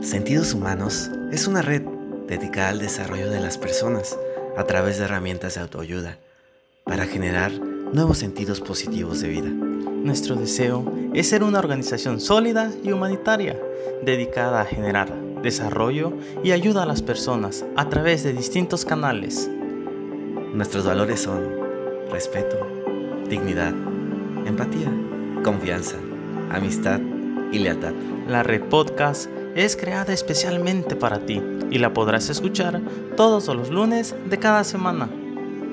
Sentidos Humanos es una red dedicada al desarrollo de las personas a través de herramientas de autoayuda para generar nuevos sentidos positivos de vida. Nuestro deseo es ser una organización sólida y humanitaria dedicada a generar desarrollo y ayuda a las personas a través de distintos canales. Nuestros valores son respeto, dignidad, empatía, confianza, amistad y lealtad. La red podcast es creada especialmente para ti y la podrás escuchar todos los lunes de cada semana.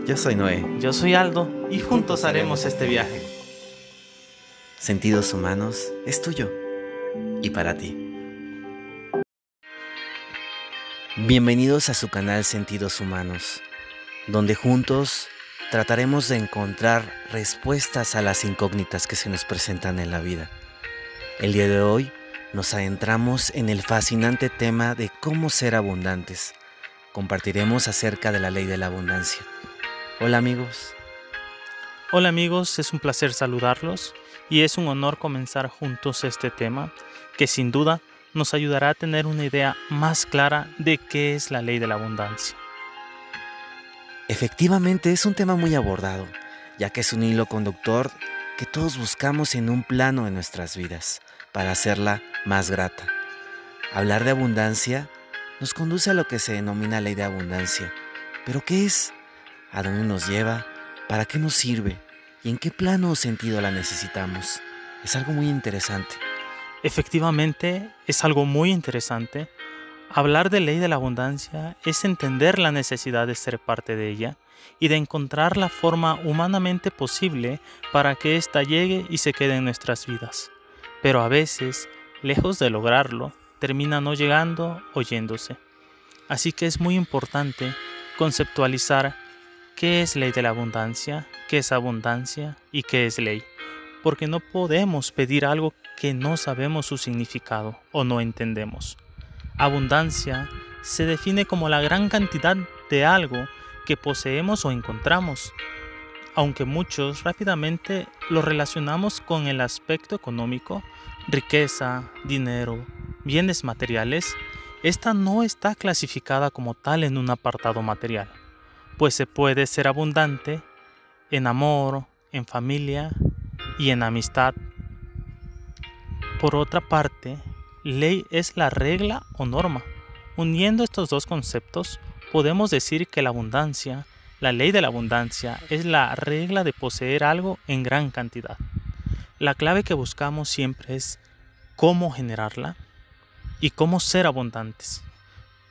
Yo soy Noé. Yo soy Aldo y juntos haremos este viaje. Sentidos Humanos es tuyo y para ti. Bienvenidos a su canal Sentidos Humanos, donde juntos trataremos de encontrar respuestas a las incógnitas que se nos presentan en la vida. El día de hoy nos adentramos en el fascinante tema de cómo ser abundantes. Compartiremos acerca de la ley de la abundancia. Hola amigos. Hola amigos, es un placer saludarlos y es un honor comenzar juntos este tema que sin duda nos ayudará a tener una idea más clara de qué es la ley de la abundancia. Efectivamente es un tema muy abordado, ya que es un hilo conductor que todos buscamos en un plano de nuestras vidas para hacerla más grata. Hablar de abundancia nos conduce a lo que se denomina ley de abundancia. ¿Pero qué es? ¿A dónde nos lleva? ¿Para qué nos sirve? ¿Y en qué plano o sentido la necesitamos? Es algo muy interesante. Efectivamente, es algo muy interesante. Hablar de ley de la abundancia es entender la necesidad de ser parte de ella y de encontrar la forma humanamente posible para que ésta llegue y se quede en nuestras vidas. Pero a veces, lejos de lograrlo, termina no llegando o yéndose. Así que es muy importante conceptualizar qué es ley de la abundancia, qué es abundancia y qué es ley porque no podemos pedir algo que no sabemos su significado o no entendemos. Abundancia se define como la gran cantidad de algo que poseemos o encontramos, aunque muchos rápidamente lo relacionamos con el aspecto económico, riqueza, dinero, bienes materiales, esta no está clasificada como tal en un apartado material, pues se puede ser abundante en amor, en familia, y en amistad. Por otra parte, ley es la regla o norma. Uniendo estos dos conceptos, podemos decir que la abundancia, la ley de la abundancia, es la regla de poseer algo en gran cantidad. La clave que buscamos siempre es cómo generarla y cómo ser abundantes.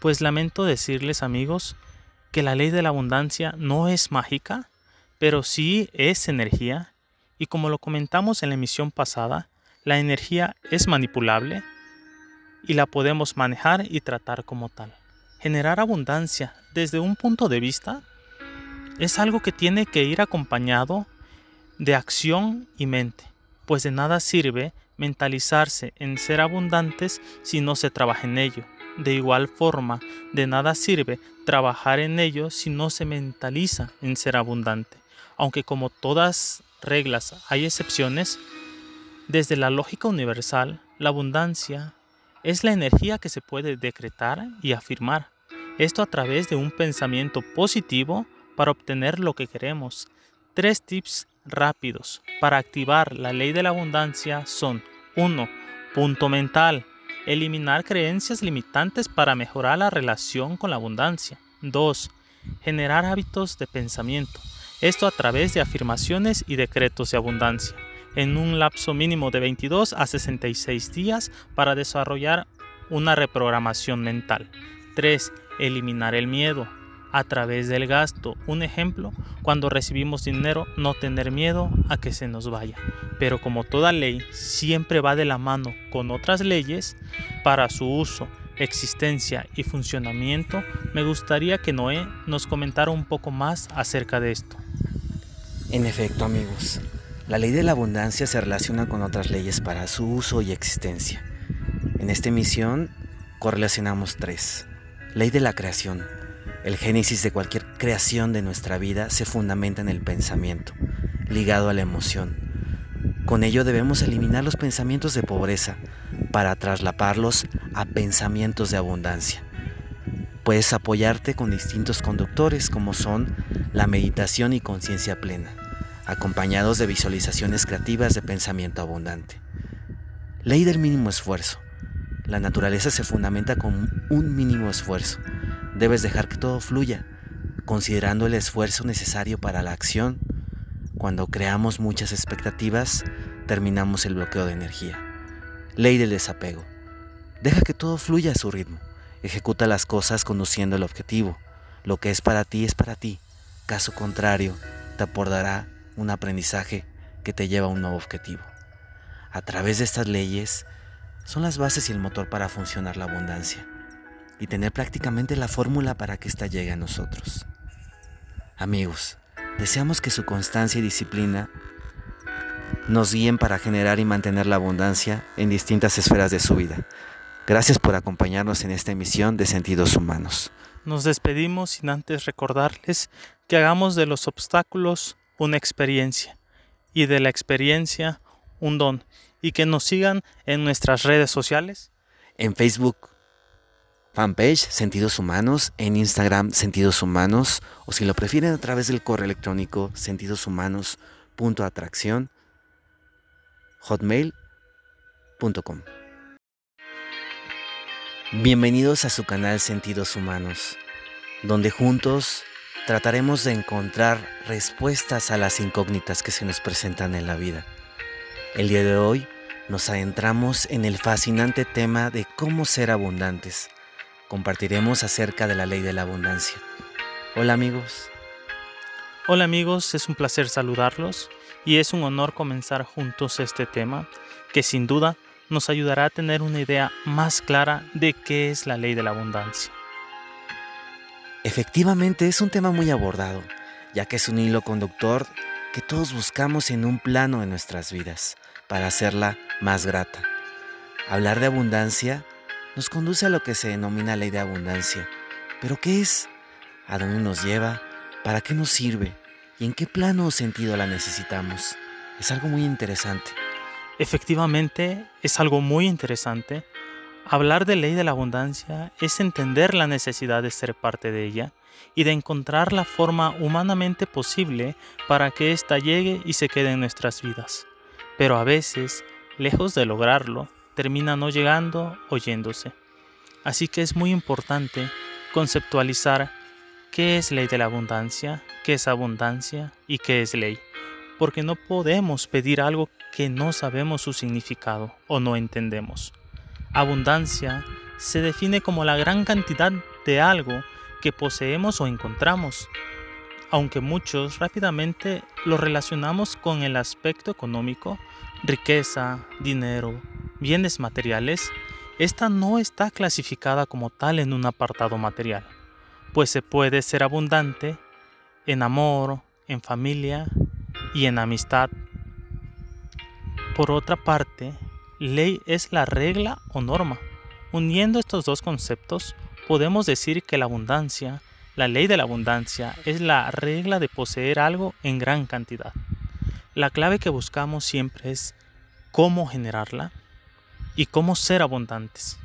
Pues lamento decirles amigos que la ley de la abundancia no es mágica, pero sí es energía y como lo comentamos en la emisión pasada, la energía es manipulable y la podemos manejar y tratar como tal. Generar abundancia desde un punto de vista es algo que tiene que ir acompañado de acción y mente, pues de nada sirve mentalizarse en ser abundantes si no se trabaja en ello. De igual forma, de nada sirve trabajar en ello si no se mentaliza en ser abundante. Aunque como todas reglas hay excepciones, desde la lógica universal, la abundancia es la energía que se puede decretar y afirmar. Esto a través de un pensamiento positivo para obtener lo que queremos. Tres tips rápidos para activar la ley de la abundancia son 1. Punto mental. Eliminar creencias limitantes para mejorar la relación con la abundancia. 2. Generar hábitos de pensamiento. Esto a través de afirmaciones y decretos de abundancia, en un lapso mínimo de 22 a 66 días para desarrollar una reprogramación mental. 3. Eliminar el miedo a través del gasto. Un ejemplo, cuando recibimos dinero, no tener miedo a que se nos vaya. Pero como toda ley siempre va de la mano con otras leyes, para su uso, existencia y funcionamiento, me gustaría que Noé nos comentara un poco más acerca de esto. En efecto, amigos, la ley de la abundancia se relaciona con otras leyes para su uso y existencia. En esta emisión correlacionamos tres. Ley de la creación. El génesis de cualquier creación de nuestra vida se fundamenta en el pensamiento, ligado a la emoción. Con ello debemos eliminar los pensamientos de pobreza para traslaparlos a pensamientos de abundancia. Puedes apoyarte con distintos conductores como son la meditación y conciencia plena, acompañados de visualizaciones creativas de pensamiento abundante. Ley del mínimo esfuerzo. La naturaleza se fundamenta con un mínimo esfuerzo. Debes dejar que todo fluya, considerando el esfuerzo necesario para la acción. Cuando creamos muchas expectativas, terminamos el bloqueo de energía. Ley del desapego. Deja que todo fluya a su ritmo. Ejecuta las cosas conduciendo el objetivo. Lo que es para ti es para ti. Caso contrario, te aportará un aprendizaje que te lleva a un nuevo objetivo. A través de estas leyes son las bases y el motor para funcionar la abundancia y tener prácticamente la fórmula para que ésta llegue a nosotros. Amigos, deseamos que su constancia y disciplina nos guíen para generar y mantener la abundancia en distintas esferas de su vida. Gracias por acompañarnos en esta emisión de Sentidos Humanos. Nos despedimos sin antes recordarles que hagamos de los obstáculos una experiencia y de la experiencia un don y que nos sigan en nuestras redes sociales. En Facebook fanpage Sentidos Humanos, en Instagram Sentidos Humanos o si lo prefieren a través del correo electrónico sentidoshumanos.atracción hotmail.com. Bienvenidos a su canal Sentidos Humanos, donde juntos trataremos de encontrar respuestas a las incógnitas que se nos presentan en la vida. El día de hoy nos adentramos en el fascinante tema de cómo ser abundantes compartiremos acerca de la ley de la abundancia. Hola amigos. Hola amigos, es un placer saludarlos y es un honor comenzar juntos este tema que sin duda nos ayudará a tener una idea más clara de qué es la ley de la abundancia. Efectivamente es un tema muy abordado, ya que es un hilo conductor que todos buscamos en un plano de nuestras vidas para hacerla más grata. Hablar de abundancia nos conduce a lo que se denomina ley de abundancia. ¿Pero qué es? ¿A dónde nos lleva? ¿Para qué nos sirve? ¿Y en qué plano o sentido la necesitamos? Es algo muy interesante. Efectivamente, es algo muy interesante. Hablar de ley de la abundancia es entender la necesidad de ser parte de ella y de encontrar la forma humanamente posible para que ésta llegue y se quede en nuestras vidas. Pero a veces, lejos de lograrlo, termina no llegando o yéndose. Así que es muy importante conceptualizar qué es ley de la abundancia, qué es abundancia y qué es ley, porque no podemos pedir algo que no sabemos su significado o no entendemos. Abundancia se define como la gran cantidad de algo que poseemos o encontramos, aunque muchos rápidamente lo relacionamos con el aspecto económico, riqueza, dinero, bienes materiales, esta no está clasificada como tal en un apartado material, pues se puede ser abundante en amor, en familia y en amistad. Por otra parte, ley es la regla o norma. Uniendo estos dos conceptos, podemos decir que la abundancia, la ley de la abundancia, es la regla de poseer algo en gran cantidad. La clave que buscamos siempre es cómo generarla y cómo ser abundantes.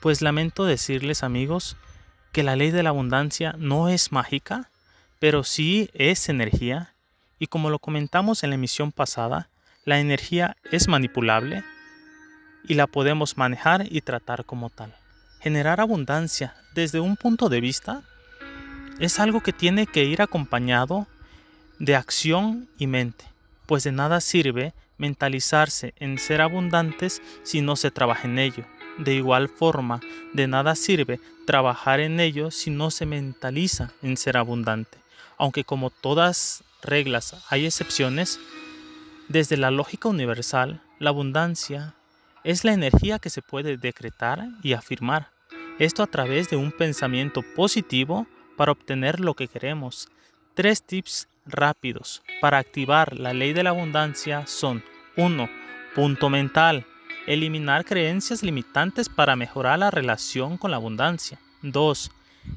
Pues lamento decirles amigos que la ley de la abundancia no es mágica, pero sí es energía y como lo comentamos en la emisión pasada, la energía es manipulable y la podemos manejar y tratar como tal. Generar abundancia desde un punto de vista es algo que tiene que ir acompañado de acción y mente, pues de nada sirve mentalizarse en ser abundantes si no se trabaja en ello. De igual forma, de nada sirve trabajar en ello si no se mentaliza en ser abundante. Aunque como todas reglas hay excepciones, desde la lógica universal, la abundancia es la energía que se puede decretar y afirmar. Esto a través de un pensamiento positivo para obtener lo que queremos. Tres tips rápidos para activar la ley de la abundancia son 1. Punto mental. Eliminar creencias limitantes para mejorar la relación con la abundancia. 2.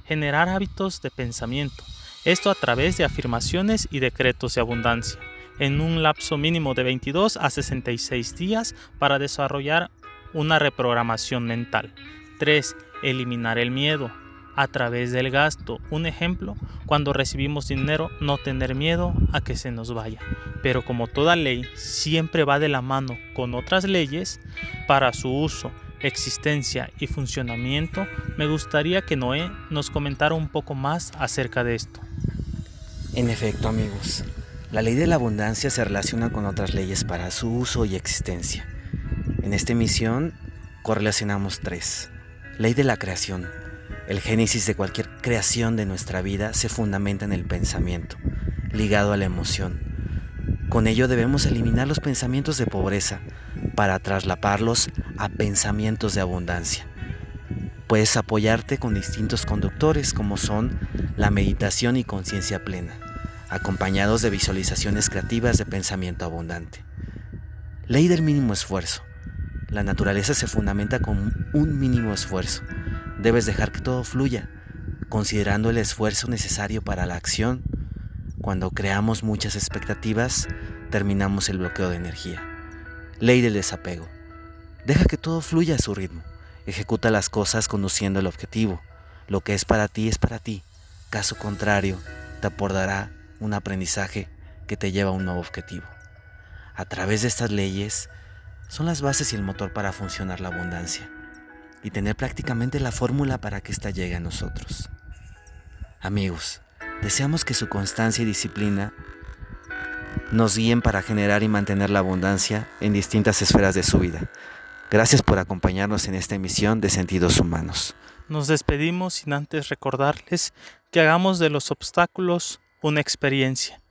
Generar hábitos de pensamiento. Esto a través de afirmaciones y decretos de abundancia, en un lapso mínimo de 22 a 66 días para desarrollar una reprogramación mental. 3. Eliminar el miedo a través del gasto. Un ejemplo, cuando recibimos dinero, no tener miedo a que se nos vaya. Pero como toda ley siempre va de la mano con otras leyes, para su uso, existencia y funcionamiento, me gustaría que Noé nos comentara un poco más acerca de esto. En efecto, amigos, la ley de la abundancia se relaciona con otras leyes para su uso y existencia. En esta emisión correlacionamos tres. Ley de la creación, el génesis de cualquier creación de nuestra vida se fundamenta en el pensamiento, ligado a la emoción. Con ello debemos eliminar los pensamientos de pobreza para traslaparlos a pensamientos de abundancia. Puedes apoyarte con distintos conductores como son la meditación y conciencia plena, acompañados de visualizaciones creativas de pensamiento abundante. Ley del mínimo esfuerzo. La naturaleza se fundamenta con un mínimo esfuerzo Debes dejar que todo fluya, considerando el esfuerzo necesario para la acción. Cuando creamos muchas expectativas, terminamos el bloqueo de energía. Ley del desapego. Deja que todo fluya a su ritmo. Ejecuta las cosas conduciendo el objetivo. Lo que es para ti es para ti. Caso contrario, te aportará un aprendizaje que te lleva a un nuevo objetivo. A través de estas leyes son las bases y el motor para funcionar la abundancia y tener prácticamente la fórmula para que ésta llegue a nosotros. Amigos, deseamos que su constancia y disciplina nos guíen para generar y mantener la abundancia en distintas esferas de su vida. Gracias por acompañarnos en esta emisión de Sentidos Humanos. Nos despedimos sin antes recordarles que hagamos de los obstáculos una experiencia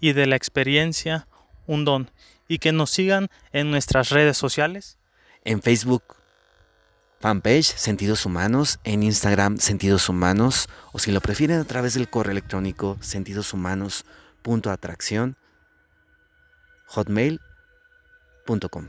y de la experiencia un don y que nos sigan en nuestras redes sociales. En Facebook fanpage Sentidos Humanos, en Instagram Sentidos Humanos, o si lo prefieren a través del correo electrónico sentidoshumanos.atracción hotmail.com.